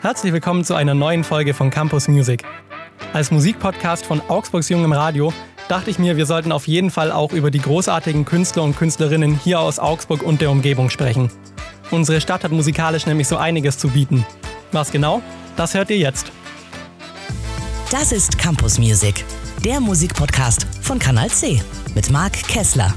Herzlich willkommen zu einer neuen Folge von Campus Music. Als Musikpodcast von Augsburgs Jungem Radio dachte ich mir, wir sollten auf jeden Fall auch über die großartigen Künstler und Künstlerinnen hier aus Augsburg und der Umgebung sprechen. Unsere Stadt hat musikalisch nämlich so einiges zu bieten. Was genau? Das hört ihr jetzt. Das ist Campus Music, der Musikpodcast von Kanal C mit Marc Kessler.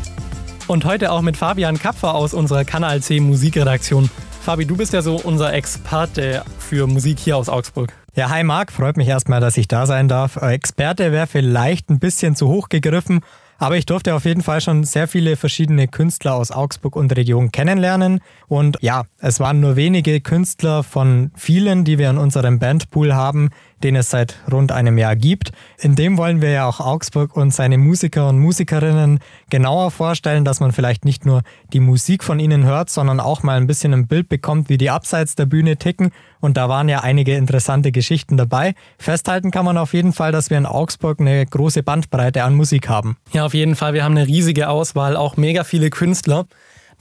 Und heute auch mit Fabian Kapfer aus unserer Kanal C Musikredaktion. Fabi, du bist ja so unser Experte für Musik hier aus Augsburg. Ja, hi Marc, freut mich erstmal, dass ich da sein darf. Äh, Experte wäre vielleicht ein bisschen zu hoch gegriffen, aber ich durfte auf jeden Fall schon sehr viele verschiedene Künstler aus Augsburg und Region kennenlernen. Und ja, es waren nur wenige Künstler von vielen, die wir in unserem Bandpool haben, den es seit rund einem Jahr gibt. In dem wollen wir ja auch Augsburg und seine Musiker und Musikerinnen genauer vorstellen, dass man vielleicht nicht nur die Musik von ihnen hört, sondern auch mal ein bisschen ein Bild bekommt, wie die abseits der Bühne ticken. Und da waren ja einige interessante Geschichten dabei. Festhalten kann man auf jeden Fall, dass wir in Augsburg eine große Bandbreite an Musik haben. Ja, auf jeden Fall. Wir haben eine riesige Auswahl, auch mega viele Künstler.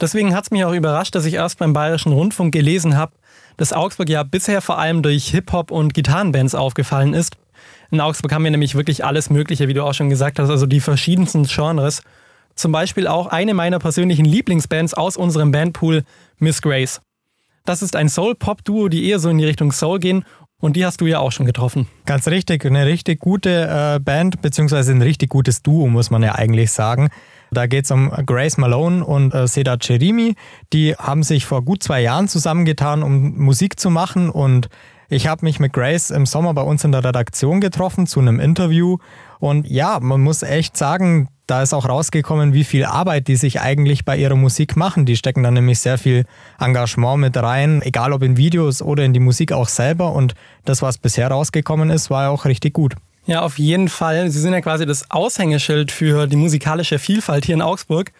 Deswegen hat es mich auch überrascht, dass ich erst beim Bayerischen Rundfunk gelesen habe, dass Augsburg ja bisher vor allem durch Hip-Hop und Gitarrenbands aufgefallen ist. In Augsburg haben wir nämlich wirklich alles Mögliche, wie du auch schon gesagt hast, also die verschiedensten Genres. Zum Beispiel auch eine meiner persönlichen Lieblingsbands aus unserem Bandpool, Miss Grace. Das ist ein Soul-Pop-Duo, die eher so in die Richtung Soul gehen und die hast du ja auch schon getroffen. Ganz richtig, eine richtig gute äh, Band, beziehungsweise ein richtig gutes Duo, muss man ja eigentlich sagen. Da geht es um Grace Malone und äh, Seda Cherimi. Die haben sich vor gut zwei Jahren zusammengetan, um Musik zu machen. Und ich habe mich mit Grace im Sommer bei uns in der Redaktion getroffen zu einem Interview. Und ja, man muss echt sagen, da ist auch rausgekommen, wie viel Arbeit die sich eigentlich bei ihrer Musik machen. Die stecken da nämlich sehr viel Engagement mit rein, egal ob in Videos oder in die Musik auch selber. Und das, was bisher rausgekommen ist, war auch richtig gut. Ja, auf jeden Fall. Sie sind ja quasi das Aushängeschild für die musikalische Vielfalt hier in Augsburg.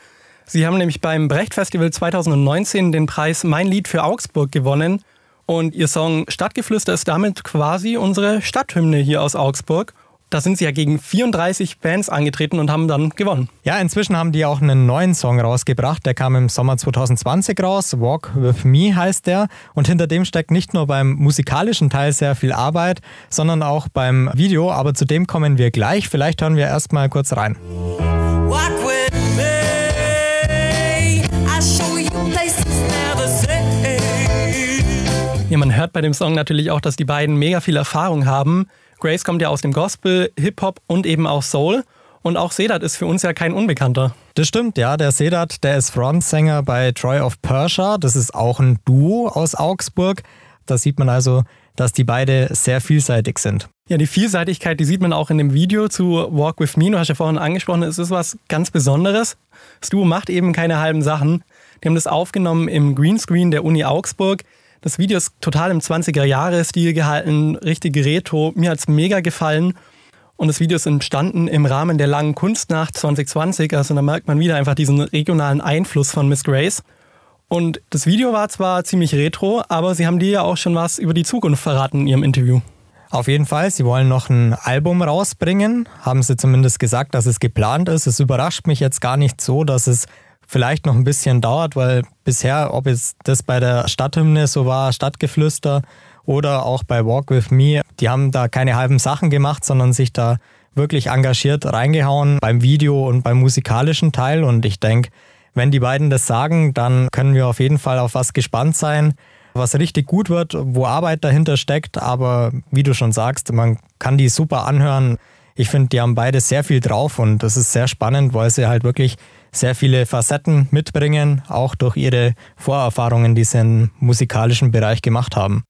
Sie haben nämlich beim Brecht Festival 2019 den Preis Mein Lied für Augsburg gewonnen. Und ihr Song Stadtgeflüster ist damit quasi unsere Stadthymne hier aus Augsburg. Da sind sie ja gegen 34 Bands angetreten und haben dann gewonnen. Ja, inzwischen haben die auch einen neuen Song rausgebracht. Der kam im Sommer 2020 raus. Walk with Me heißt der. Und hinter dem steckt nicht nur beim musikalischen Teil sehr viel Arbeit, sondern auch beim Video. Aber zu dem kommen wir gleich. Vielleicht hören wir erst mal kurz rein. Walk with me. I show you places never seen. Ja, man hört bei dem Song natürlich auch, dass die beiden mega viel Erfahrung haben. Grace kommt ja aus dem Gospel, Hip-Hop und eben auch Soul. Und auch Sedat ist für uns ja kein Unbekannter. Das stimmt, ja. Der Sedat, der ist Frontsänger bei Troy of Persia. Das ist auch ein Duo aus Augsburg. Da sieht man also, dass die beide sehr vielseitig sind. Ja, die Vielseitigkeit, die sieht man auch in dem Video zu Walk With Me. Du hast ja vorhin angesprochen, es ist was ganz Besonderes. Das Duo macht eben keine halben Sachen. Die haben das aufgenommen im Greenscreen der Uni Augsburg. Das Video ist total im 20er-Jahre-Stil gehalten, richtig retro. Mir hat es mega gefallen. Und das Video ist entstanden im Rahmen der langen Kunstnacht 2020. Also da merkt man wieder einfach diesen regionalen Einfluss von Miss Grace. Und das Video war zwar ziemlich retro, aber sie haben dir ja auch schon was über die Zukunft verraten in ihrem Interview. Auf jeden Fall, sie wollen noch ein Album rausbringen, haben sie zumindest gesagt, dass es geplant ist. Es überrascht mich jetzt gar nicht so, dass es vielleicht noch ein bisschen dauert, weil bisher, ob es das bei der Stadthymne so war, Stadtgeflüster oder auch bei Walk With Me, die haben da keine halben Sachen gemacht, sondern sich da wirklich engagiert reingehauen beim Video und beim musikalischen Teil. Und ich denke, wenn die beiden das sagen, dann können wir auf jeden Fall auf was gespannt sein, was richtig gut wird, wo Arbeit dahinter steckt. Aber wie du schon sagst, man kann die super anhören. Ich finde, die haben beide sehr viel drauf und das ist sehr spannend, weil sie halt wirklich sehr viele Facetten mitbringen, auch durch ihre Vorerfahrungen, die sie im musikalischen Bereich gemacht haben.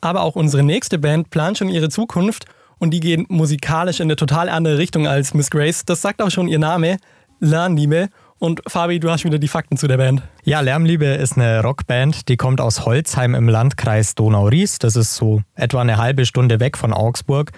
Aber auch unsere nächste Band plant schon ihre Zukunft und die gehen musikalisch in eine total andere Richtung als Miss Grace. Das sagt auch schon ihr Name, Lernliebe. Und Fabi, du hast wieder die Fakten zu der Band. Ja, Lärmliebe ist eine Rockband, die kommt aus Holzheim im Landkreis Donau-Ries. Das ist so etwa eine halbe Stunde weg von Augsburg.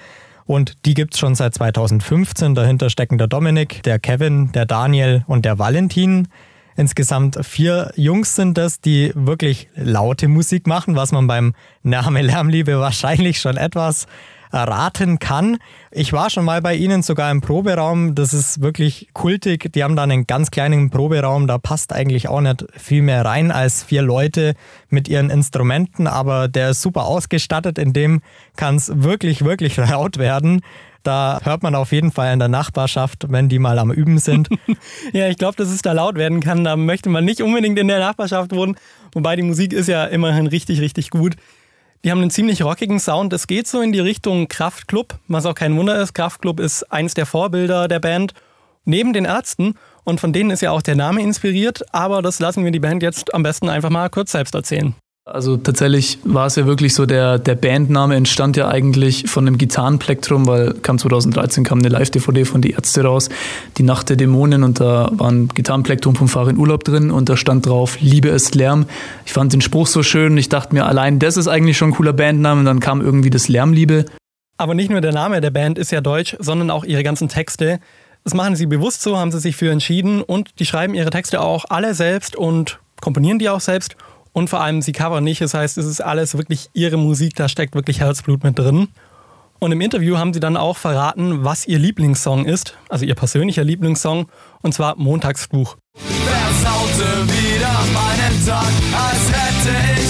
Und die gibt es schon seit 2015. Dahinter stecken der Dominik, der Kevin, der Daniel und der Valentin. Insgesamt vier Jungs sind das, die wirklich laute Musik machen, was man beim Name Lärmliebe wahrscheinlich schon etwas erraten kann. Ich war schon mal bei ihnen sogar im Proberaum. Das ist wirklich kultig. Die haben da einen ganz kleinen Proberaum. Da passt eigentlich auch nicht viel mehr rein als vier Leute mit ihren Instrumenten. Aber der ist super ausgestattet. In dem kann es wirklich, wirklich laut werden. Da hört man auf jeden Fall in der Nachbarschaft, wenn die mal am Üben sind. ja, ich glaube, dass es da laut werden kann. Da möchte man nicht unbedingt in der Nachbarschaft wohnen. Wobei die Musik ist ja immerhin richtig, richtig gut. Die haben einen ziemlich rockigen Sound. Es geht so in die Richtung Kraftklub, was auch kein Wunder ist. Kraftklub ist eins der Vorbilder der Band. Neben den Ärzten. Und von denen ist ja auch der Name inspiriert. Aber das lassen wir die Band jetzt am besten einfach mal kurz selbst erzählen. Also tatsächlich war es ja wirklich so, der, der Bandname entstand ja eigentlich von einem Gitarrenplektrum, weil kam 2013 kam eine Live-DVD von Die Ärzte raus, Die Nacht der Dämonen und da war ein Gitarrenplektrum vom Fahr in Urlaub drin und da stand drauf, Liebe ist Lärm. Ich fand den Spruch so schön ich dachte mir, allein das ist eigentlich schon ein cooler Bandname und dann kam irgendwie das Lärmliebe. Aber nicht nur der Name der Band ist ja deutsch, sondern auch ihre ganzen Texte. Das machen sie bewusst so, haben sie sich für entschieden und die schreiben ihre Texte auch alle selbst und komponieren die auch selbst und vor allem, sie covern nicht. Das heißt, es ist alles wirklich ihre Musik, da steckt wirklich Herzblut mit drin. Und im Interview haben sie dann auch verraten, was ihr Lieblingssong ist, also ihr persönlicher Lieblingssong, und zwar Montagsbuch. Versaute wieder meinen Tag, als hätte ich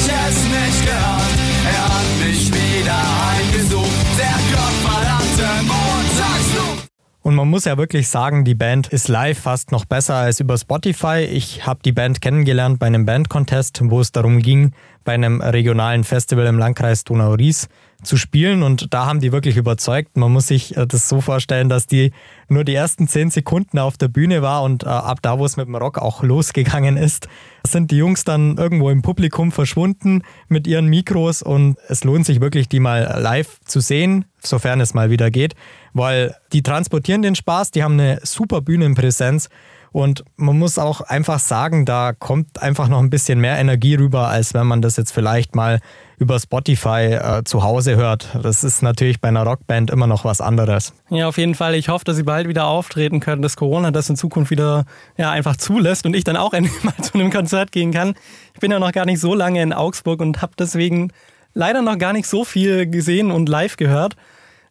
Und man muss ja wirklich sagen, die Band ist live fast noch besser als über Spotify. Ich habe die Band kennengelernt bei einem Bandcontest, wo es darum ging, bei einem regionalen Festival im Landkreis Donau-Ries zu spielen und da haben die wirklich überzeugt. Man muss sich äh, das so vorstellen, dass die nur die ersten zehn Sekunden auf der Bühne war und äh, ab da, wo es mit dem Rock auch losgegangen ist, sind die Jungs dann irgendwo im Publikum verschwunden mit ihren Mikros und es lohnt sich wirklich, die mal live zu sehen, sofern es mal wieder geht, weil die transportieren den Spaß, die haben eine super Bühnenpräsenz und man muss auch einfach sagen, da kommt einfach noch ein bisschen mehr Energie rüber, als wenn man das jetzt vielleicht mal über Spotify äh, zu Hause hört. Das ist natürlich bei einer Rockband immer noch was anderes. Ja, auf jeden Fall. Ich hoffe, dass sie bald wieder auftreten können, dass Corona das in Zukunft wieder ja, einfach zulässt und ich dann auch endlich mal zu einem Konzert gehen kann. Ich bin ja noch gar nicht so lange in Augsburg und habe deswegen leider noch gar nicht so viel gesehen und live gehört.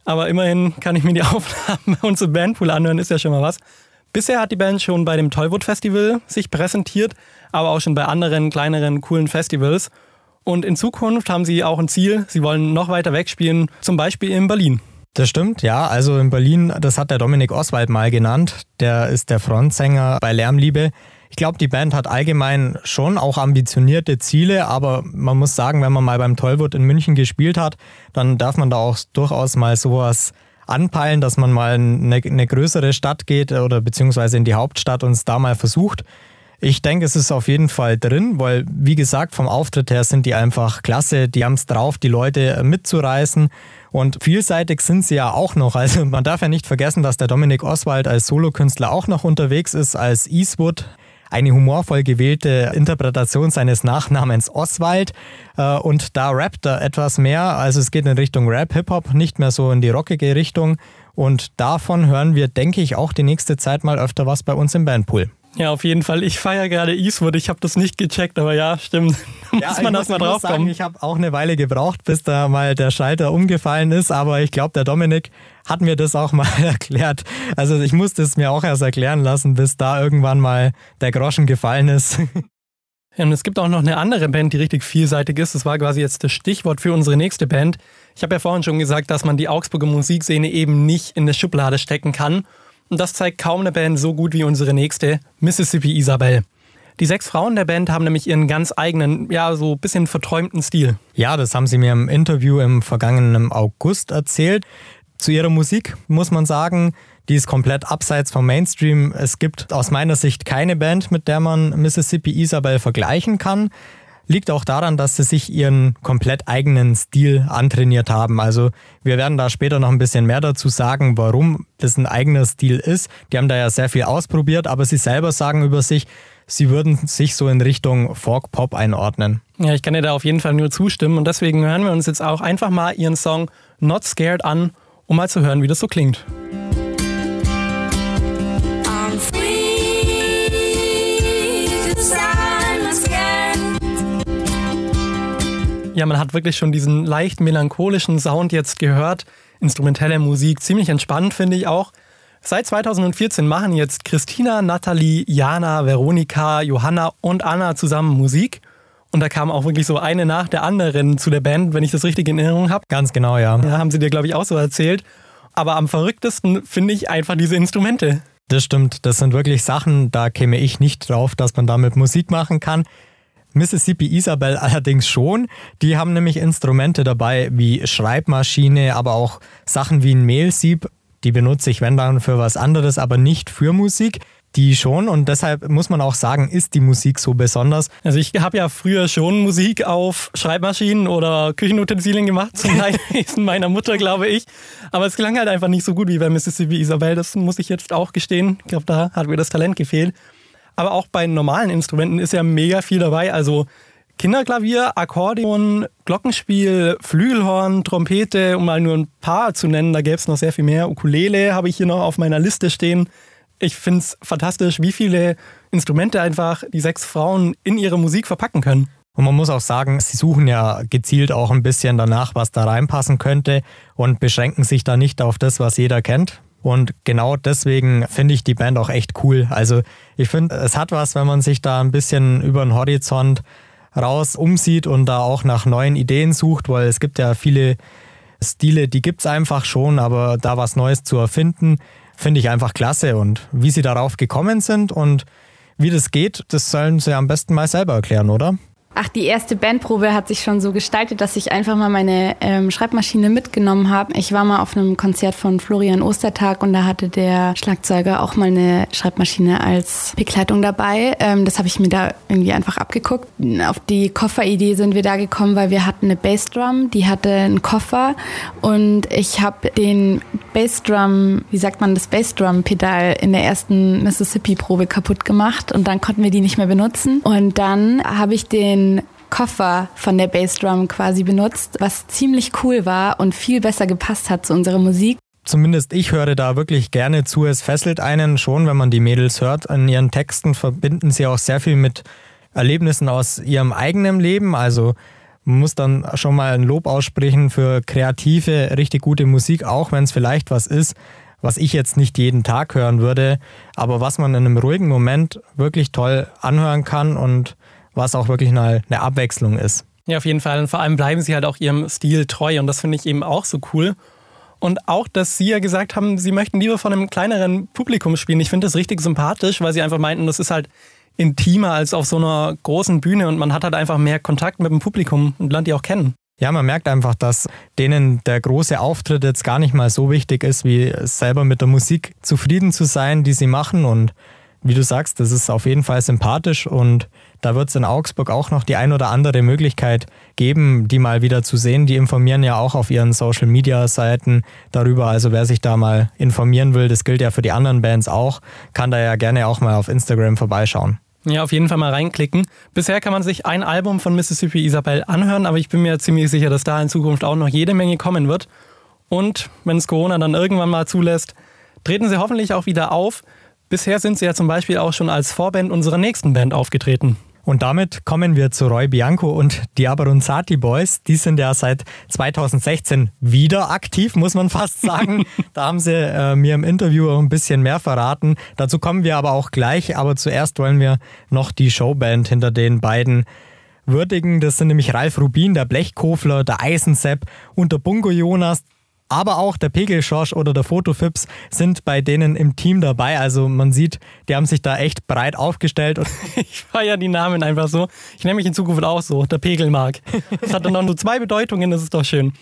Aber immerhin kann ich mir die Aufnahmen uns im Bandpool anhören, ist ja schon mal was. Bisher hat die Band schon bei dem Tollwood Festival sich präsentiert, aber auch schon bei anderen kleineren, coolen Festivals. Und in Zukunft haben sie auch ein Ziel, sie wollen noch weiter wegspielen, zum Beispiel in Berlin. Das stimmt, ja. Also in Berlin, das hat der Dominik Oswald mal genannt. Der ist der Frontsänger bei Lärmliebe. Ich glaube, die Band hat allgemein schon auch ambitionierte Ziele, aber man muss sagen, wenn man mal beim Tollwood in München gespielt hat, dann darf man da auch durchaus mal sowas anpeilen, dass man mal in eine, eine größere Stadt geht oder beziehungsweise in die Hauptstadt und es da mal versucht. Ich denke, es ist auf jeden Fall drin, weil, wie gesagt, vom Auftritt her sind die einfach klasse. Die haben es drauf, die Leute mitzureißen. Und vielseitig sind sie ja auch noch. Also man darf ja nicht vergessen, dass der Dominik Oswald als Solokünstler auch noch unterwegs ist als Eastwood eine humorvoll gewählte Interpretation seines Nachnamens Oswald. Äh, und da rappt er etwas mehr. Also es geht in Richtung Rap, Hip-Hop, nicht mehr so in die rockige Richtung. Und davon hören wir, denke ich, auch die nächste Zeit mal öfter was bei uns im Bandpool. Ja, auf jeden Fall. Ich feiere gerade Eastwood. Ich habe das nicht gecheckt, aber ja, stimmt. Da muss man das mal drauf kommen. Ich habe auch eine Weile gebraucht, bis da mal der Schalter umgefallen ist, aber ich glaube, der Dominik hat mir das auch mal erklärt. Also ich musste es mir auch erst erklären lassen, bis da irgendwann mal der Groschen gefallen ist. Ja, und es gibt auch noch eine andere Band, die richtig vielseitig ist. Das war quasi jetzt das Stichwort für unsere nächste Band. Ich habe ja vorhin schon gesagt, dass man die Augsburger Musikszene eben nicht in eine Schublade stecken kann. Und das zeigt kaum eine Band so gut wie unsere nächste, Mississippi Isabel. Die sechs Frauen der Band haben nämlich ihren ganz eigenen, ja, so ein bisschen verträumten Stil. Ja, das haben sie mir im Interview im vergangenen August erzählt. Zu ihrer Musik muss man sagen, die ist komplett abseits vom Mainstream. Es gibt aus meiner Sicht keine Band, mit der man Mississippi Isabel vergleichen kann. Liegt auch daran, dass sie sich ihren komplett eigenen Stil antrainiert haben. Also wir werden da später noch ein bisschen mehr dazu sagen, warum das ein eigener Stil ist. Die haben da ja sehr viel ausprobiert, aber sie selber sagen über sich, sie würden sich so in Richtung Folk-Pop einordnen. Ja, ich kann dir da auf jeden Fall nur zustimmen und deswegen hören wir uns jetzt auch einfach mal ihren Song Not Scared an, um mal zu hören, wie das so klingt. Ja, man hat wirklich schon diesen leicht melancholischen Sound jetzt gehört. instrumentelle Musik. Ziemlich entspannt, finde ich auch. Seit 2014 machen jetzt Christina, Nathalie, Jana, Veronika, Johanna und Anna zusammen Musik. Und da kam auch wirklich so eine nach der anderen zu der Band, wenn ich das richtig in Erinnerung habe. Ganz genau, ja. Ja, haben sie dir, glaube ich, auch so erzählt. Aber am verrücktesten finde ich einfach diese Instrumente. Das stimmt, das sind wirklich Sachen, da käme ich nicht drauf, dass man damit Musik machen kann. Mississippi Isabel allerdings schon. Die haben nämlich Instrumente dabei wie Schreibmaschine, aber auch Sachen wie ein Mehlsieb. Die benutze ich, wenn dann, für was anderes, aber nicht für Musik. Die schon und deshalb muss man auch sagen, ist die Musik so besonders. Also ich habe ja früher schon Musik auf Schreibmaschinen oder Küchenutensilien gemacht, zum Leidwesen meiner Mutter, glaube ich. Aber es klang halt einfach nicht so gut wie bei Mississippi Isabel, das muss ich jetzt auch gestehen. Ich glaube, da hat mir das Talent gefehlt. Aber auch bei normalen Instrumenten ist ja mega viel dabei. Also Kinderklavier, Akkordeon, Glockenspiel, Flügelhorn, Trompete, um mal nur ein paar zu nennen. Da gäbe es noch sehr viel mehr. Ukulele habe ich hier noch auf meiner Liste stehen ich finde es fantastisch, wie viele Instrumente einfach die sechs Frauen in ihre Musik verpacken können. Und man muss auch sagen, sie suchen ja gezielt auch ein bisschen danach, was da reinpassen könnte und beschränken sich da nicht auf das, was jeder kennt. Und genau deswegen finde ich die Band auch echt cool. Also ich finde, es hat was, wenn man sich da ein bisschen über den Horizont raus umsieht und da auch nach neuen Ideen sucht, weil es gibt ja viele Stile, die gibt es einfach schon, aber da was Neues zu erfinden, finde ich einfach klasse. Und wie sie darauf gekommen sind und wie das geht, das sollen sie am besten mal selber erklären, oder? Ach, die erste Bandprobe hat sich schon so gestaltet, dass ich einfach mal meine ähm, Schreibmaschine mitgenommen habe. Ich war mal auf einem Konzert von Florian Ostertag und da hatte der Schlagzeuger auch mal eine Schreibmaschine als Begleitung dabei. Ähm, das habe ich mir da irgendwie einfach abgeguckt. Auf die Kofferidee sind wir da gekommen, weil wir hatten eine Bassdrum, die hatte einen Koffer und ich habe den Bassdrum, wie sagt man, das Bassdrum-Pedal in der ersten Mississippi-Probe kaputt gemacht und dann konnten wir die nicht mehr benutzen. Und dann habe ich den den Koffer von der Bassdrum quasi benutzt, was ziemlich cool war und viel besser gepasst hat zu unserer Musik. Zumindest ich höre da wirklich gerne zu. Es fesselt einen schon, wenn man die Mädels hört. In ihren Texten verbinden sie auch sehr viel mit Erlebnissen aus ihrem eigenen Leben. Also man muss dann schon mal ein Lob aussprechen für kreative, richtig gute Musik, auch wenn es vielleicht was ist, was ich jetzt nicht jeden Tag hören würde, aber was man in einem ruhigen Moment wirklich toll anhören kann und was auch wirklich eine, eine Abwechslung ist. Ja, auf jeden Fall. Und vor allem bleiben sie halt auch ihrem Stil treu. Und das finde ich eben auch so cool. Und auch, dass Sie ja gesagt haben, Sie möchten lieber von einem kleineren Publikum spielen. Ich finde das richtig sympathisch, weil Sie einfach meinten, das ist halt intimer als auf so einer großen Bühne und man hat halt einfach mehr Kontakt mit dem Publikum und lernt die auch kennen. Ja, man merkt einfach, dass denen der große Auftritt jetzt gar nicht mal so wichtig ist, wie selber mit der Musik zufrieden zu sein, die sie machen. Und wie du sagst, das ist auf jeden Fall sympathisch und da wird es in Augsburg auch noch die ein oder andere Möglichkeit geben, die mal wieder zu sehen. Die informieren ja auch auf ihren Social Media Seiten darüber. Also wer sich da mal informieren will, das gilt ja für die anderen Bands auch, kann da ja gerne auch mal auf Instagram vorbeischauen. Ja, auf jeden Fall mal reinklicken. Bisher kann man sich ein Album von Mississippi Isabel anhören, aber ich bin mir ziemlich sicher, dass da in Zukunft auch noch jede Menge kommen wird. Und wenn es Corona dann irgendwann mal zulässt, treten sie hoffentlich auch wieder auf. Bisher sind sie ja zum Beispiel auch schon als Vorband unserer nächsten Band aufgetreten. Und damit kommen wir zu Roy Bianco und die Aberunzati Boys. Die sind ja seit 2016 wieder aktiv, muss man fast sagen. da haben sie äh, mir im Interview ein bisschen mehr verraten. Dazu kommen wir aber auch gleich. Aber zuerst wollen wir noch die Showband hinter den beiden würdigen. Das sind nämlich Ralf Rubin, der Blechkofler, der Eisensepp und der Bungo Jonas aber auch der Pegelschorsch oder der Fotofips sind bei denen im Team dabei. Also man sieht, die haben sich da echt breit aufgestellt. ich feiere die Namen einfach so. Ich nenne mich in Zukunft auch so, der Pegelmark. Das hat dann noch nur zwei Bedeutungen, das ist doch schön.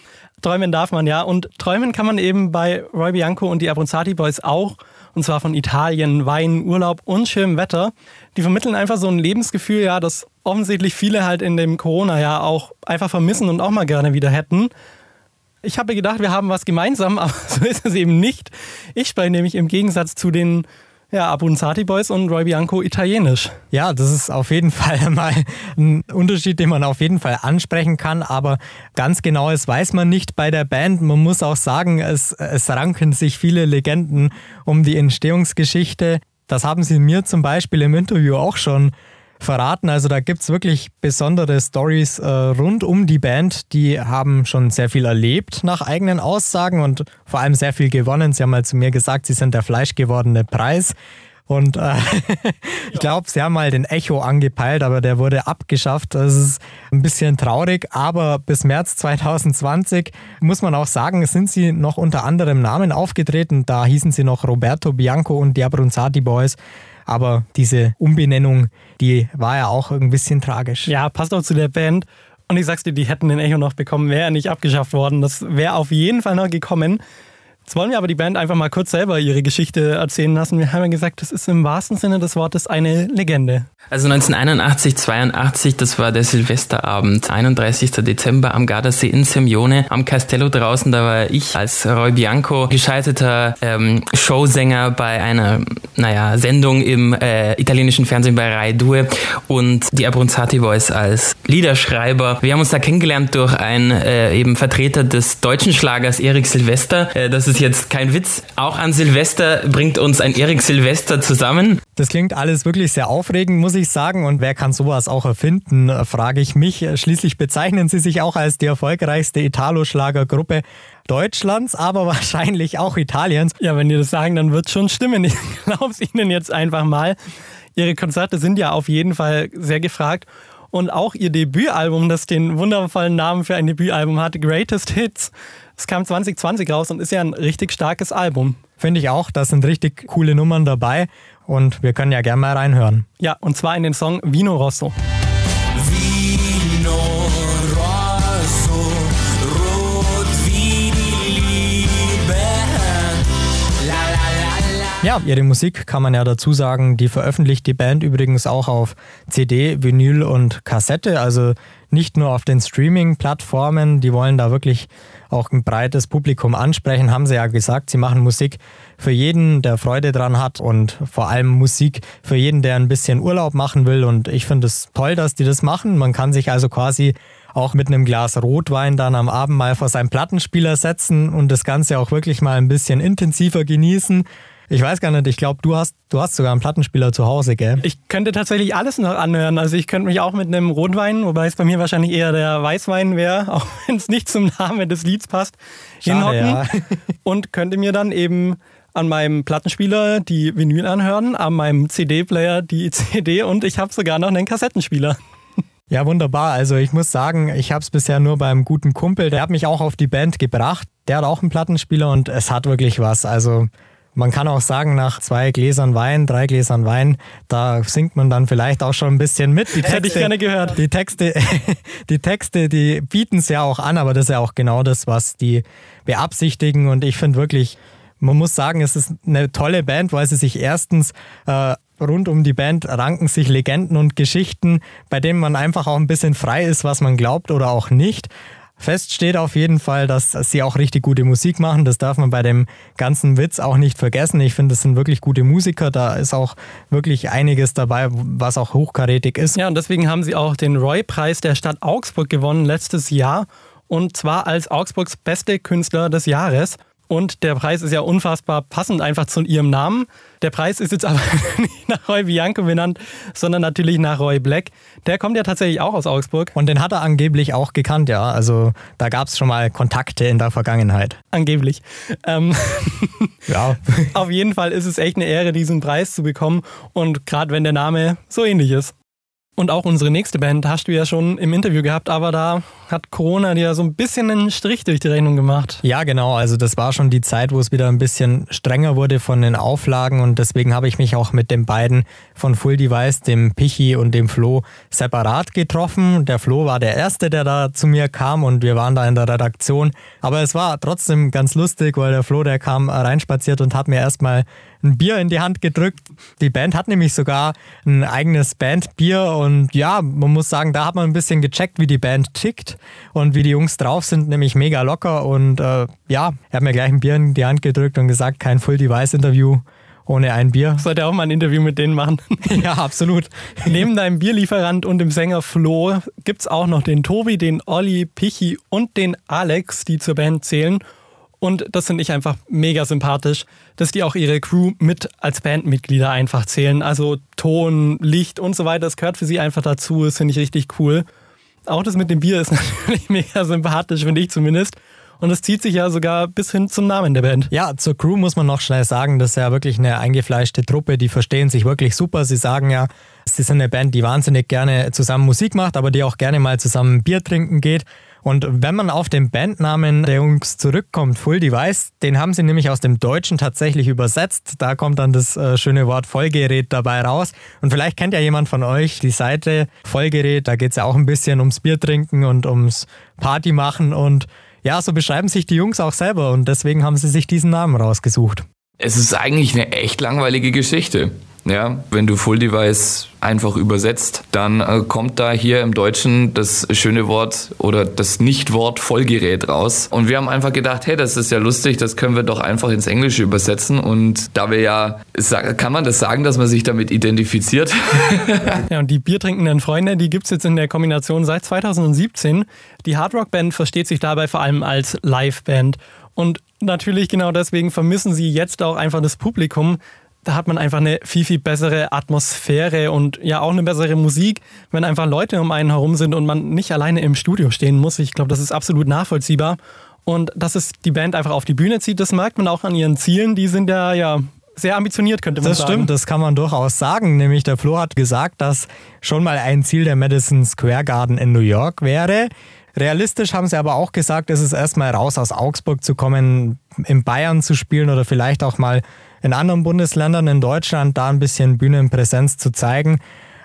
Träumen darf man ja. Und träumen kann man eben bei Roy Bianco und die Abronzati Boys auch. Und zwar von Italien, Wein, Urlaub und schönem Wetter. Die vermitteln einfach so ein Lebensgefühl, ja, das offensichtlich viele halt in dem Corona-Jahr auch einfach vermissen und auch mal gerne wieder hätten. Ich habe gedacht, wir haben was gemeinsam, aber so ist es eben nicht. Ich spreche nämlich im Gegensatz zu den ja, Abunzati Boys und Roy Bianco italienisch. Ja, das ist auf jeden Fall mal ein Unterschied, den man auf jeden Fall ansprechen kann, aber ganz genau ist, weiß man nicht bei der Band. Man muss auch sagen, es, es ranken sich viele Legenden um die Entstehungsgeschichte. Das haben sie mir zum Beispiel im Interview auch schon verraten. Also da gibt es wirklich besondere Stories äh, rund um die Band. Die haben schon sehr viel erlebt nach eigenen Aussagen und vor allem sehr viel gewonnen. Sie haben mal zu mir gesagt, sie sind der fleischgewordene Preis. Und äh, ich glaube, sie haben mal den Echo angepeilt, aber der wurde abgeschafft. Das ist ein bisschen traurig, aber bis März 2020 muss man auch sagen, sind sie noch unter anderem Namen aufgetreten. Da hießen sie noch Roberto Bianco und die Abronzati Boys. Aber diese Umbenennung, die war ja auch ein bisschen tragisch. Ja, passt auch zu der Band. Und ich sag's dir, die hätten den Echo noch bekommen, wäre er nicht abgeschafft worden. Das wäre auf jeden Fall noch gekommen. Jetzt wollen wir aber die Band einfach mal kurz selber ihre Geschichte erzählen lassen. Wir haben ja gesagt, das ist im wahrsten Sinne des Wortes eine Legende. Also 1981, 82, das war der Silvesterabend, 31. Dezember am Gardasee in Semjone, am Castello draußen. Da war ich als Roy Bianco gescheiterter ähm, Showsänger bei einer, naja, Sendung im äh, italienischen Fernsehen bei Rai Due und die Abronzati Boys als Liederschreiber. Wir haben uns da kennengelernt durch einen äh, eben Vertreter des deutschen Schlagers Erik Silvester. Äh, das ist ist jetzt kein Witz. Auch an Silvester bringt uns ein Erik Silvester zusammen. Das klingt alles wirklich sehr aufregend, muss ich sagen. Und wer kann sowas auch erfinden, frage ich mich. Schließlich bezeichnen Sie sich auch als die erfolgreichste Italo-Schlagergruppe Deutschlands, aber wahrscheinlich auch Italiens. Ja, wenn die das sagen, dann wird es schon stimmen. Ich glaube es Ihnen jetzt einfach mal. Ihre Konzerte sind ja auf jeden Fall sehr gefragt. Und auch ihr Debütalbum, das den wundervollen Namen für ein Debütalbum hat, Greatest Hits, es kam 2020 raus und ist ja ein richtig starkes Album. Finde ich auch, da sind richtig coole Nummern dabei und wir können ja gerne mal reinhören. Ja, und zwar in den Song Vino Rosso. Ja, ihre Musik kann man ja dazu sagen, die veröffentlicht die Band übrigens auch auf CD, Vinyl und Kassette, also nicht nur auf den Streaming-Plattformen, die wollen da wirklich auch ein breites Publikum ansprechen, haben sie ja gesagt, sie machen Musik für jeden, der Freude dran hat und vor allem Musik für jeden, der ein bisschen Urlaub machen will. Und ich finde es toll, dass die das machen. Man kann sich also quasi auch mit einem Glas Rotwein dann am Abend mal vor seinen Plattenspieler setzen und das Ganze auch wirklich mal ein bisschen intensiver genießen. Ich weiß gar nicht, ich glaube, du hast, du hast sogar einen Plattenspieler zu Hause, gell? Ich könnte tatsächlich alles noch anhören. Also ich könnte mich auch mit einem Rotwein, wobei es bei mir wahrscheinlich eher der Weißwein wäre, auch wenn es nicht zum Namen des Lieds passt, Schade, hinhocken. Ja. und könnte mir dann eben an meinem Plattenspieler die Vinyl anhören, an meinem CD-Player die CD und ich habe sogar noch einen Kassettenspieler. Ja, wunderbar. Also ich muss sagen, ich habe es bisher nur beim guten Kumpel, der hat mich auch auf die Band gebracht. Der hat auch einen Plattenspieler und es hat wirklich was. Also man kann auch sagen, nach zwei Gläsern Wein, drei Gläsern Wein, da singt man dann vielleicht auch schon ein bisschen mit. Die Texte, Hätte ich gerne gehört. Die Texte, die Texte, die bieten es ja auch an, aber das ist ja auch genau das, was die beabsichtigen. Und ich finde wirklich, man muss sagen, es ist eine tolle Band, weil sie sich erstens äh, rund um die Band ranken sich Legenden und Geschichten, bei denen man einfach auch ein bisschen frei ist, was man glaubt oder auch nicht. Fest steht auf jeden Fall, dass sie auch richtig gute Musik machen. Das darf man bei dem ganzen Witz auch nicht vergessen. Ich finde, das sind wirklich gute Musiker. Da ist auch wirklich einiges dabei, was auch hochkarätig ist. Ja, und deswegen haben sie auch den Roy-Preis der Stadt Augsburg gewonnen letztes Jahr. Und zwar als Augsburgs beste Künstler des Jahres. Und der Preis ist ja unfassbar passend einfach zu ihrem Namen. Der Preis ist jetzt aber nicht nach Roy Bianco benannt, sondern natürlich nach Roy Black. Der kommt ja tatsächlich auch aus Augsburg. Und den hat er angeblich auch gekannt, ja. Also da gab es schon mal Kontakte in der Vergangenheit. Angeblich. Ähm ja. Auf jeden Fall ist es echt eine Ehre, diesen Preis zu bekommen. Und gerade wenn der Name so ähnlich ist. Und auch unsere nächste Band hast du ja schon im Interview gehabt, aber da hat Corona dir so ein bisschen einen Strich durch die Rechnung gemacht. Ja, genau. Also das war schon die Zeit, wo es wieder ein bisschen strenger wurde von den Auflagen und deswegen habe ich mich auch mit den beiden von Full Device, dem Pichi und dem Flo, separat getroffen. Der Flo war der Erste, der da zu mir kam und wir waren da in der Redaktion. Aber es war trotzdem ganz lustig, weil der Flo, der kam reinspaziert und hat mir erstmal ein Bier in die Hand gedrückt. Die Band hat nämlich sogar ein eigenes Bandbier und ja, man muss sagen, da hat man ein bisschen gecheckt, wie die Band tickt und wie die Jungs drauf sind, nämlich mega locker und äh, ja, er hat mir gleich ein Bier in die Hand gedrückt und gesagt, kein Full-Device-Interview ohne ein Bier. Sollte auch mal ein Interview mit denen machen. ja, absolut. Neben deinem Bierlieferant und dem Sänger Flo gibt es auch noch den Tobi, den Olli, Pichi und den Alex, die zur Band zählen. Und das finde ich einfach mega sympathisch, dass die auch ihre Crew mit als Bandmitglieder einfach zählen. Also Ton, Licht und so weiter, das gehört für sie einfach dazu. Das finde ich richtig cool. Auch das mit dem Bier ist natürlich mega sympathisch, finde ich zumindest. Und es zieht sich ja sogar bis hin zum Namen der Band. Ja, zur Crew muss man noch schnell sagen, das ist ja wirklich eine eingefleischte Truppe, die verstehen sich wirklich super. Sie sagen ja, sie sind eine Band, die wahnsinnig gerne zusammen Musik macht, aber die auch gerne mal zusammen Bier trinken geht. Und wenn man auf den Bandnamen der Jungs zurückkommt, Full Device, den haben sie nämlich aus dem Deutschen tatsächlich übersetzt. Da kommt dann das äh, schöne Wort Vollgerät dabei raus. Und vielleicht kennt ja jemand von euch die Seite Vollgerät. Da geht es ja auch ein bisschen ums Bier trinken und ums Party machen. Und ja, so beschreiben sich die Jungs auch selber. Und deswegen haben sie sich diesen Namen rausgesucht. Es ist eigentlich eine echt langweilige Geschichte. Ja, wenn du Full Device einfach übersetzt, dann äh, kommt da hier im Deutschen das schöne Wort oder das Nichtwort Vollgerät raus. Und wir haben einfach gedacht, hey, das ist ja lustig, das können wir doch einfach ins Englische übersetzen. Und da wir ja, kann man das sagen, dass man sich damit identifiziert? ja, und die biertrinkenden Freunde, die gibt es jetzt in der Kombination seit 2017. Die Hardrock-Band versteht sich dabei vor allem als Live-Band. Und natürlich genau deswegen vermissen sie jetzt auch einfach das Publikum, da hat man einfach eine viel, viel bessere Atmosphäre und ja auch eine bessere Musik, wenn einfach Leute um einen herum sind und man nicht alleine im Studio stehen muss. Ich glaube, das ist absolut nachvollziehbar. Und dass es die Band einfach auf die Bühne zieht, das merkt man auch an ihren Zielen. Die sind ja, ja sehr ambitioniert, könnte man das sagen. Das stimmt, das kann man durchaus sagen. Nämlich der Flo hat gesagt, dass schon mal ein Ziel der Madison Square Garden in New York wäre. Realistisch haben sie aber auch gesagt, es ist erstmal raus aus Augsburg zu kommen, in Bayern zu spielen oder vielleicht auch mal in anderen Bundesländern in Deutschland da ein bisschen Bühnenpräsenz zu zeigen.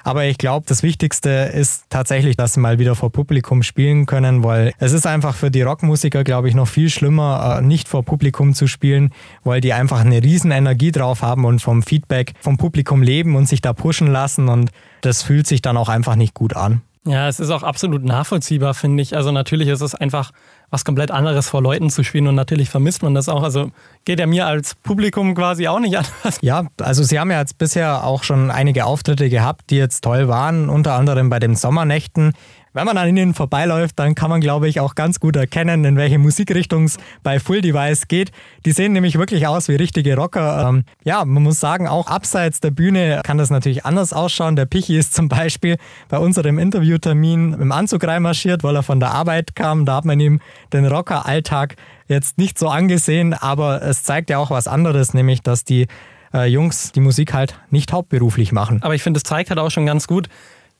Aber ich glaube, das Wichtigste ist tatsächlich, dass sie mal wieder vor Publikum spielen können, weil es ist einfach für die Rockmusiker, glaube ich, noch viel schlimmer, äh, nicht vor Publikum zu spielen, weil die einfach eine riesen Energie drauf haben und vom Feedback vom Publikum leben und sich da pushen lassen und das fühlt sich dann auch einfach nicht gut an. Ja, es ist auch absolut nachvollziehbar, finde ich. Also natürlich ist es einfach was komplett anderes vor Leuten zu spielen und natürlich vermisst man das auch. Also geht ja mir als Publikum quasi auch nicht anders. Ja, also Sie haben ja jetzt bisher auch schon einige Auftritte gehabt, die jetzt toll waren, unter anderem bei den Sommernächten. Wenn man an ihnen vorbeiläuft, dann kann man, glaube ich, auch ganz gut erkennen, in welche Musikrichtung es bei Full Device geht. Die sehen nämlich wirklich aus wie richtige Rocker. Ähm, ja, man muss sagen, auch abseits der Bühne kann das natürlich anders ausschauen. Der Pichi ist zum Beispiel bei unserem Interviewtermin im Anzug reinmarschiert, weil er von der Arbeit kam. Da hat man ihm den Rocker-Alltag jetzt nicht so angesehen, aber es zeigt ja auch was anderes, nämlich dass die äh, Jungs die Musik halt nicht hauptberuflich machen. Aber ich finde, es zeigt halt auch schon ganz gut,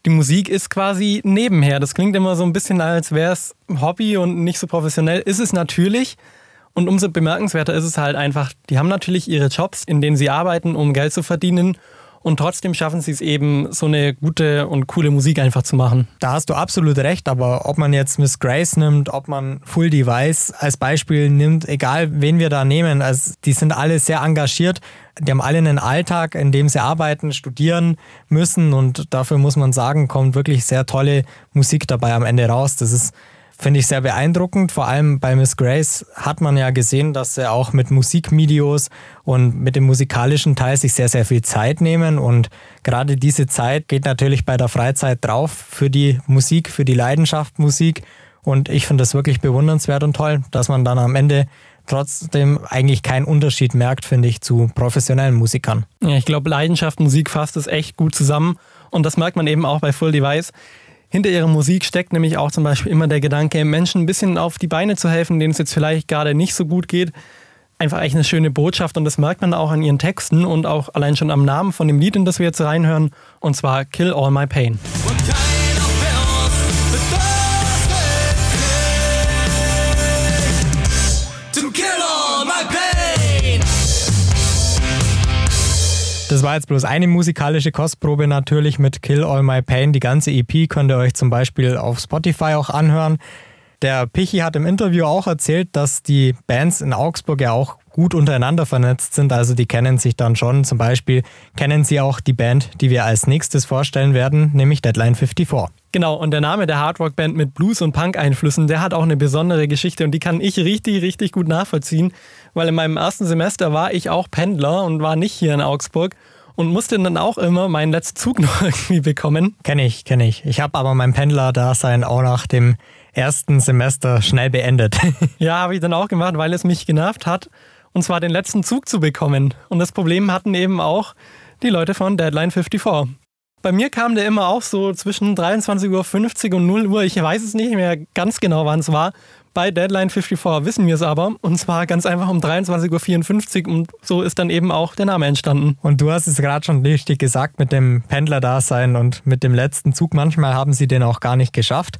die Musik ist quasi nebenher. Das klingt immer so ein bisschen, als wäre es Hobby und nicht so professionell. Ist es natürlich. Und umso bemerkenswerter ist es halt einfach, die haben natürlich ihre Jobs, in denen sie arbeiten, um Geld zu verdienen. Und trotzdem schaffen sie es eben, so eine gute und coole Musik einfach zu machen. Da hast du absolut recht, aber ob man jetzt Miss Grace nimmt, ob man Full Device als Beispiel nimmt, egal wen wir da nehmen, also die sind alle sehr engagiert. Die haben alle einen Alltag, in dem sie arbeiten, studieren müssen und dafür muss man sagen, kommt wirklich sehr tolle Musik dabei am Ende raus. Das ist Finde ich sehr beeindruckend. Vor allem bei Miss Grace hat man ja gesehen, dass sie auch mit Musikvideos und mit dem musikalischen Teil sich sehr, sehr viel Zeit nehmen. Und gerade diese Zeit geht natürlich bei der Freizeit drauf für die Musik, für die Leidenschaft Musik. Und ich finde das wirklich bewundernswert und toll, dass man dann am Ende trotzdem eigentlich keinen Unterschied merkt, finde ich, zu professionellen Musikern. Ja, ich glaube, Leidenschaft, Musik fasst es echt gut zusammen. Und das merkt man eben auch bei Full Device. Hinter ihrer Musik steckt nämlich auch zum Beispiel immer der Gedanke, Menschen ein bisschen auf die Beine zu helfen, denen es jetzt vielleicht gerade nicht so gut geht. Einfach echt eine schöne Botschaft und das merkt man auch an ihren Texten und auch allein schon am Namen von dem Lied, in das wir jetzt reinhören, und zwar Kill All My Pain. Das war jetzt bloß eine musikalische Kostprobe natürlich mit Kill All My Pain. Die ganze EP könnt ihr euch zum Beispiel auf Spotify auch anhören. Der Pichi hat im Interview auch erzählt, dass die Bands in Augsburg ja auch gut untereinander vernetzt sind. Also die kennen sich dann schon. Zum Beispiel kennen sie auch die Band, die wir als nächstes vorstellen werden, nämlich Deadline 54. Genau, und der Name der Hardrock-Band mit Blues- und Punk-Einflüssen, der hat auch eine besondere Geschichte und die kann ich richtig, richtig gut nachvollziehen, weil in meinem ersten Semester war ich auch Pendler und war nicht hier in Augsburg und musste dann auch immer meinen letzten Zug noch irgendwie bekommen. Kenne ich, kenne ich. Ich habe aber mein Pendler-Dasein auch nach dem ersten Semester schnell beendet. ja, habe ich dann auch gemacht, weil es mich genervt hat, und zwar den letzten Zug zu bekommen. Und das Problem hatten eben auch die Leute von Deadline 54. Bei mir kam der immer auch so zwischen 23.50 Uhr und 0 Uhr. Ich weiß es nicht mehr ganz genau, wann es war. Bei Deadline 54 wissen wir es aber. Und zwar ganz einfach um 23.54 Uhr. Und so ist dann eben auch der Name entstanden. Und du hast es gerade schon richtig gesagt mit dem Pendler-Dasein und mit dem letzten Zug. Manchmal haben sie den auch gar nicht geschafft.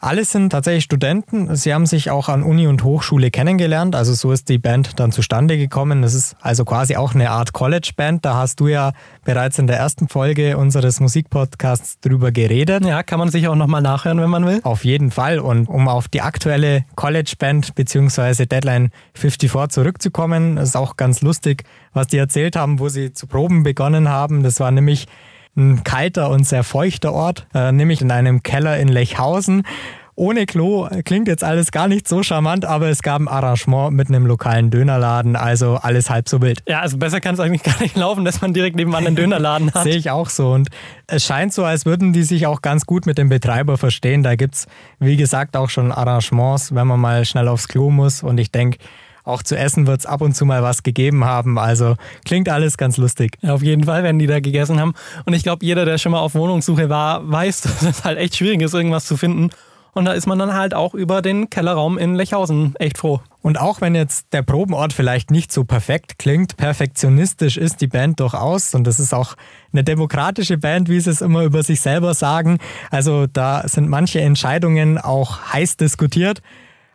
Alles sind tatsächlich Studenten. Sie haben sich auch an Uni und Hochschule kennengelernt. Also so ist die Band dann zustande gekommen. Es ist also quasi auch eine Art College-Band. Da hast du ja bereits in der ersten Folge unseres Musikpodcasts drüber geredet. Ja, kann man sich auch nochmal nachhören, wenn man will. Auf jeden Fall. Und um auf die aktuelle College-Band bzw. Deadline 54 zurückzukommen, ist auch ganz lustig, was die erzählt haben, wo sie zu proben begonnen haben. Das war nämlich ein kalter und sehr feuchter Ort, äh, nämlich in einem Keller in Lechhausen. Ohne Klo klingt jetzt alles gar nicht so charmant, aber es gab ein Arrangement mit einem lokalen Dönerladen, also alles halb so wild. Ja, also besser kann es eigentlich gar nicht laufen, dass man direkt nebenan einen Dönerladen hat. Sehe ich auch so. Und es scheint so, als würden die sich auch ganz gut mit dem Betreiber verstehen. Da gibt es, wie gesagt, auch schon Arrangements, wenn man mal schnell aufs Klo muss. Und ich denke, auch zu essen wird es ab und zu mal was gegeben haben. Also klingt alles ganz lustig. Auf jeden Fall werden die da gegessen haben. Und ich glaube, jeder, der schon mal auf Wohnungssuche war, weiß, dass es halt echt schwierig ist, irgendwas zu finden. Und da ist man dann halt auch über den Kellerraum in Lechhausen echt froh. Und auch wenn jetzt der Probenort vielleicht nicht so perfekt klingt, perfektionistisch ist die Band durchaus. Und das ist auch eine demokratische Band, wie sie es immer über sich selber sagen. Also da sind manche Entscheidungen auch heiß diskutiert.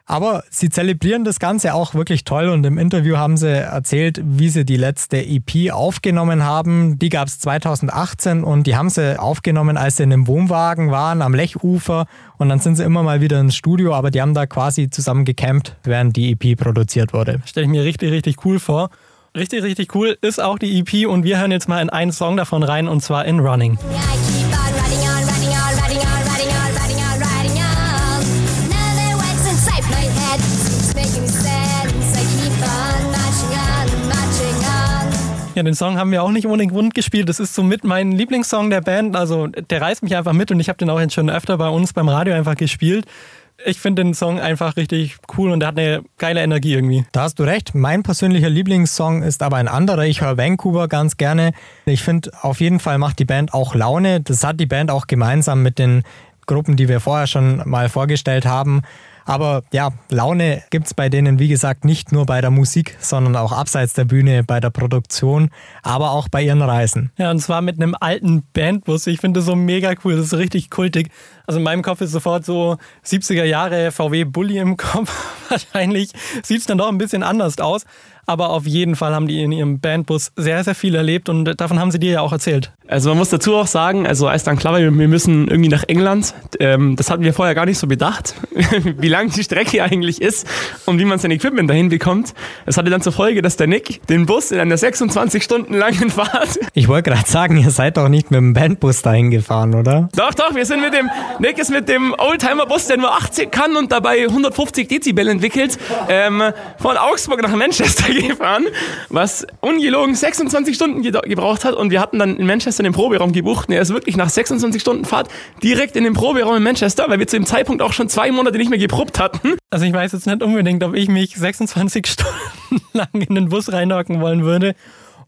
Aber sie zelebrieren das Ganze auch wirklich toll und im Interview haben sie erzählt, wie sie die letzte EP aufgenommen haben. Die gab es 2018 und die haben sie aufgenommen, als sie in einem Wohnwagen waren am Lechufer und dann sind sie immer mal wieder ins Studio, aber die haben da quasi zusammen gecampt, während die EP produziert wurde. Stelle ich mir richtig, richtig cool vor. Richtig, richtig cool ist auch die EP und wir hören jetzt mal in einen Song davon rein und zwar in Running. Ja, den Song haben wir auch nicht ohne Grund gespielt. Das ist somit mein Lieblingssong der Band. Also der reißt mich einfach mit und ich habe den auch jetzt schon öfter bei uns beim Radio einfach gespielt. Ich finde den Song einfach richtig cool und der hat eine geile Energie irgendwie. Da hast du recht. Mein persönlicher Lieblingssong ist aber ein anderer. Ich höre Vancouver ganz gerne. Ich finde, auf jeden Fall macht die Band auch Laune. Das hat die Band auch gemeinsam mit den Gruppen, die wir vorher schon mal vorgestellt haben. Aber ja, Laune gibt es bei denen, wie gesagt, nicht nur bei der Musik, sondern auch abseits der Bühne, bei der Produktion, aber auch bei ihren Reisen. Ja, und zwar mit einem alten Bandbus. Ich finde das so mega cool. Das ist richtig kultig. Also in meinem Kopf ist sofort so 70er Jahre VW Bully im Kopf. Wahrscheinlich sieht es dann doch ein bisschen anders aus. Aber auf jeden Fall haben die in ihrem Bandbus sehr, sehr viel erlebt und davon haben sie dir ja auch erzählt. Also man muss dazu auch sagen, also als dann klar war, wir müssen irgendwie nach England, ähm, das hatten wir vorher gar nicht so bedacht, wie lang die Strecke eigentlich ist und wie man sein Equipment dahin bekommt. Es hatte dann zur Folge, dass der Nick den Bus in einer 26 Stunden langen Fahrt... Ich wollte gerade sagen, ihr seid doch nicht mit dem Bandbus dahin gefahren, oder? Doch, doch, wir sind mit dem, Nick ist mit dem Oldtimer-Bus, der nur 80 kann und dabei 150 Dezibel entwickelt, ähm, von Augsburg nach Manchester gefahren, was ungelogen 26 Stunden gebraucht hat und wir hatten dann in Manchester den Proberaum gebucht und er ist wirklich nach 26 Stunden Fahrt direkt in den Proberaum in Manchester, weil wir zu dem Zeitpunkt auch schon zwei Monate nicht mehr geprobt hatten. Also ich weiß jetzt nicht unbedingt, ob ich mich 26 Stunden lang in den Bus reinhocken wollen würde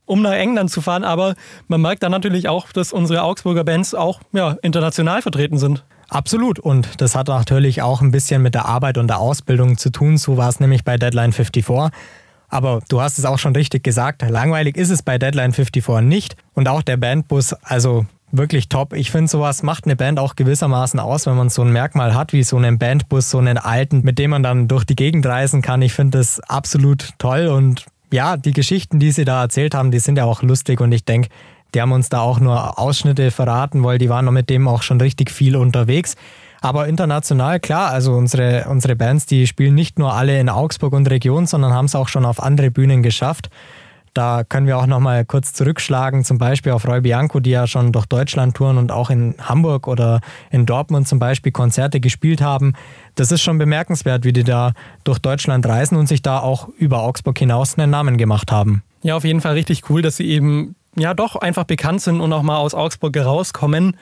um nach England zu fahren. Aber man merkt dann natürlich auch, dass unsere Augsburger Bands auch ja, international vertreten sind. Absolut. Und das hat natürlich auch ein bisschen mit der Arbeit und der Ausbildung zu tun. So war es nämlich bei Deadline 54. Aber du hast es auch schon richtig gesagt, langweilig ist es bei Deadline 54 nicht. Und auch der Bandbus, also wirklich top. Ich finde, sowas macht eine Band auch gewissermaßen aus, wenn man so ein Merkmal hat, wie so einen Bandbus, so einen alten, mit dem man dann durch die Gegend reisen kann. Ich finde das absolut toll und ja, die Geschichten, die sie da erzählt haben, die sind ja auch lustig und ich denke, die haben uns da auch nur Ausschnitte verraten, weil die waren mit dem auch schon richtig viel unterwegs. Aber international, klar, also unsere, unsere Bands, die spielen nicht nur alle in Augsburg und Region, sondern haben es auch schon auf andere Bühnen geschafft. Da können wir auch nochmal kurz zurückschlagen, zum Beispiel auf Roy Bianco, die ja schon durch Deutschland touren und auch in Hamburg oder in Dortmund zum Beispiel Konzerte gespielt haben. Das ist schon bemerkenswert, wie die da durch Deutschland reisen und sich da auch über Augsburg hinaus einen Namen gemacht haben. Ja, auf jeden Fall richtig cool, dass sie eben ja doch einfach bekannt sind und auch mal aus Augsburg herauskommen.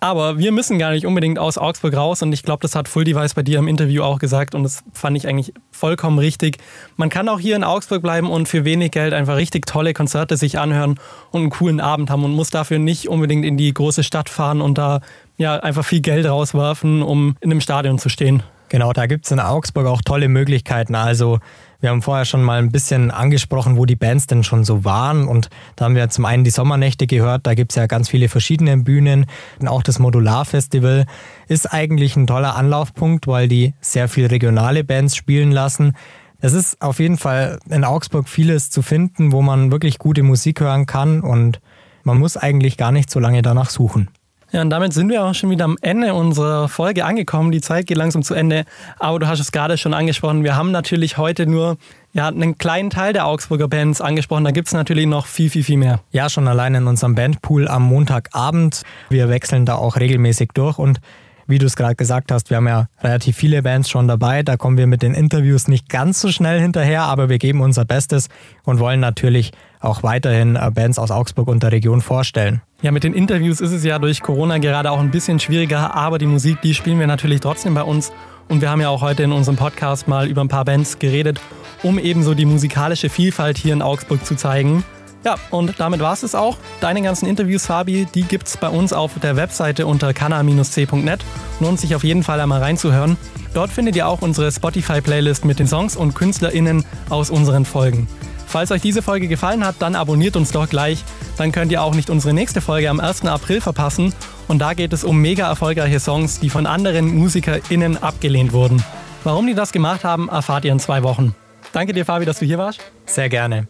Aber wir müssen gar nicht unbedingt aus Augsburg raus und ich glaube, das hat Full Device bei dir im Interview auch gesagt und das fand ich eigentlich vollkommen richtig. Man kann auch hier in Augsburg bleiben und für wenig Geld einfach richtig tolle Konzerte sich anhören und einen coolen Abend haben und muss dafür nicht unbedingt in die große Stadt fahren und da ja einfach viel Geld rauswerfen, um in einem Stadion zu stehen. Genau, da gibt es in Augsburg auch tolle Möglichkeiten. Also wir haben vorher schon mal ein bisschen angesprochen, wo die Bands denn schon so waren. Und da haben wir zum einen die Sommernächte gehört. Da gibt es ja ganz viele verschiedene Bühnen. Und auch das Modularfestival ist eigentlich ein toller Anlaufpunkt, weil die sehr viel regionale Bands spielen lassen. Es ist auf jeden Fall in Augsburg vieles zu finden, wo man wirklich gute Musik hören kann. Und man muss eigentlich gar nicht so lange danach suchen. Ja, und damit sind wir auch schon wieder am Ende unserer Folge angekommen. Die Zeit geht langsam zu Ende. Aber du hast es gerade schon angesprochen. Wir haben natürlich heute nur ja, einen kleinen Teil der Augsburger Bands angesprochen. Da gibt es natürlich noch viel, viel, viel mehr. Ja, schon allein in unserem Bandpool am Montagabend. Wir wechseln da auch regelmäßig durch und wie du es gerade gesagt hast, wir haben ja relativ viele Bands schon dabei. Da kommen wir mit den Interviews nicht ganz so schnell hinterher, aber wir geben unser Bestes und wollen natürlich auch weiterhin äh, Bands aus Augsburg und der Region vorstellen. Ja, mit den Interviews ist es ja durch Corona gerade auch ein bisschen schwieriger, aber die Musik, die spielen wir natürlich trotzdem bei uns. Und wir haben ja auch heute in unserem Podcast mal über ein paar Bands geredet, um eben so die musikalische Vielfalt hier in Augsburg zu zeigen. Ja, und damit war es auch. Deine ganzen Interviews, Fabi, die gibt es bei uns auf der Webseite unter kanal-c.net. Lohnt sich auf jeden Fall einmal reinzuhören. Dort findet ihr auch unsere Spotify-Playlist mit den Songs und KünstlerInnen aus unseren Folgen. Falls euch diese Folge gefallen hat, dann abonniert uns doch gleich. Dann könnt ihr auch nicht unsere nächste Folge am 1. April verpassen. Und da geht es um mega erfolgreiche Songs, die von anderen MusikerInnen abgelehnt wurden. Warum die das gemacht haben, erfahrt ihr in zwei Wochen. Danke dir, Fabi, dass du hier warst. Sehr gerne.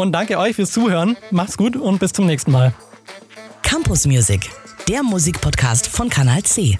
Und danke euch fürs Zuhören. Macht's gut und bis zum nächsten Mal. Campus Music, der Musikpodcast von Kanal C.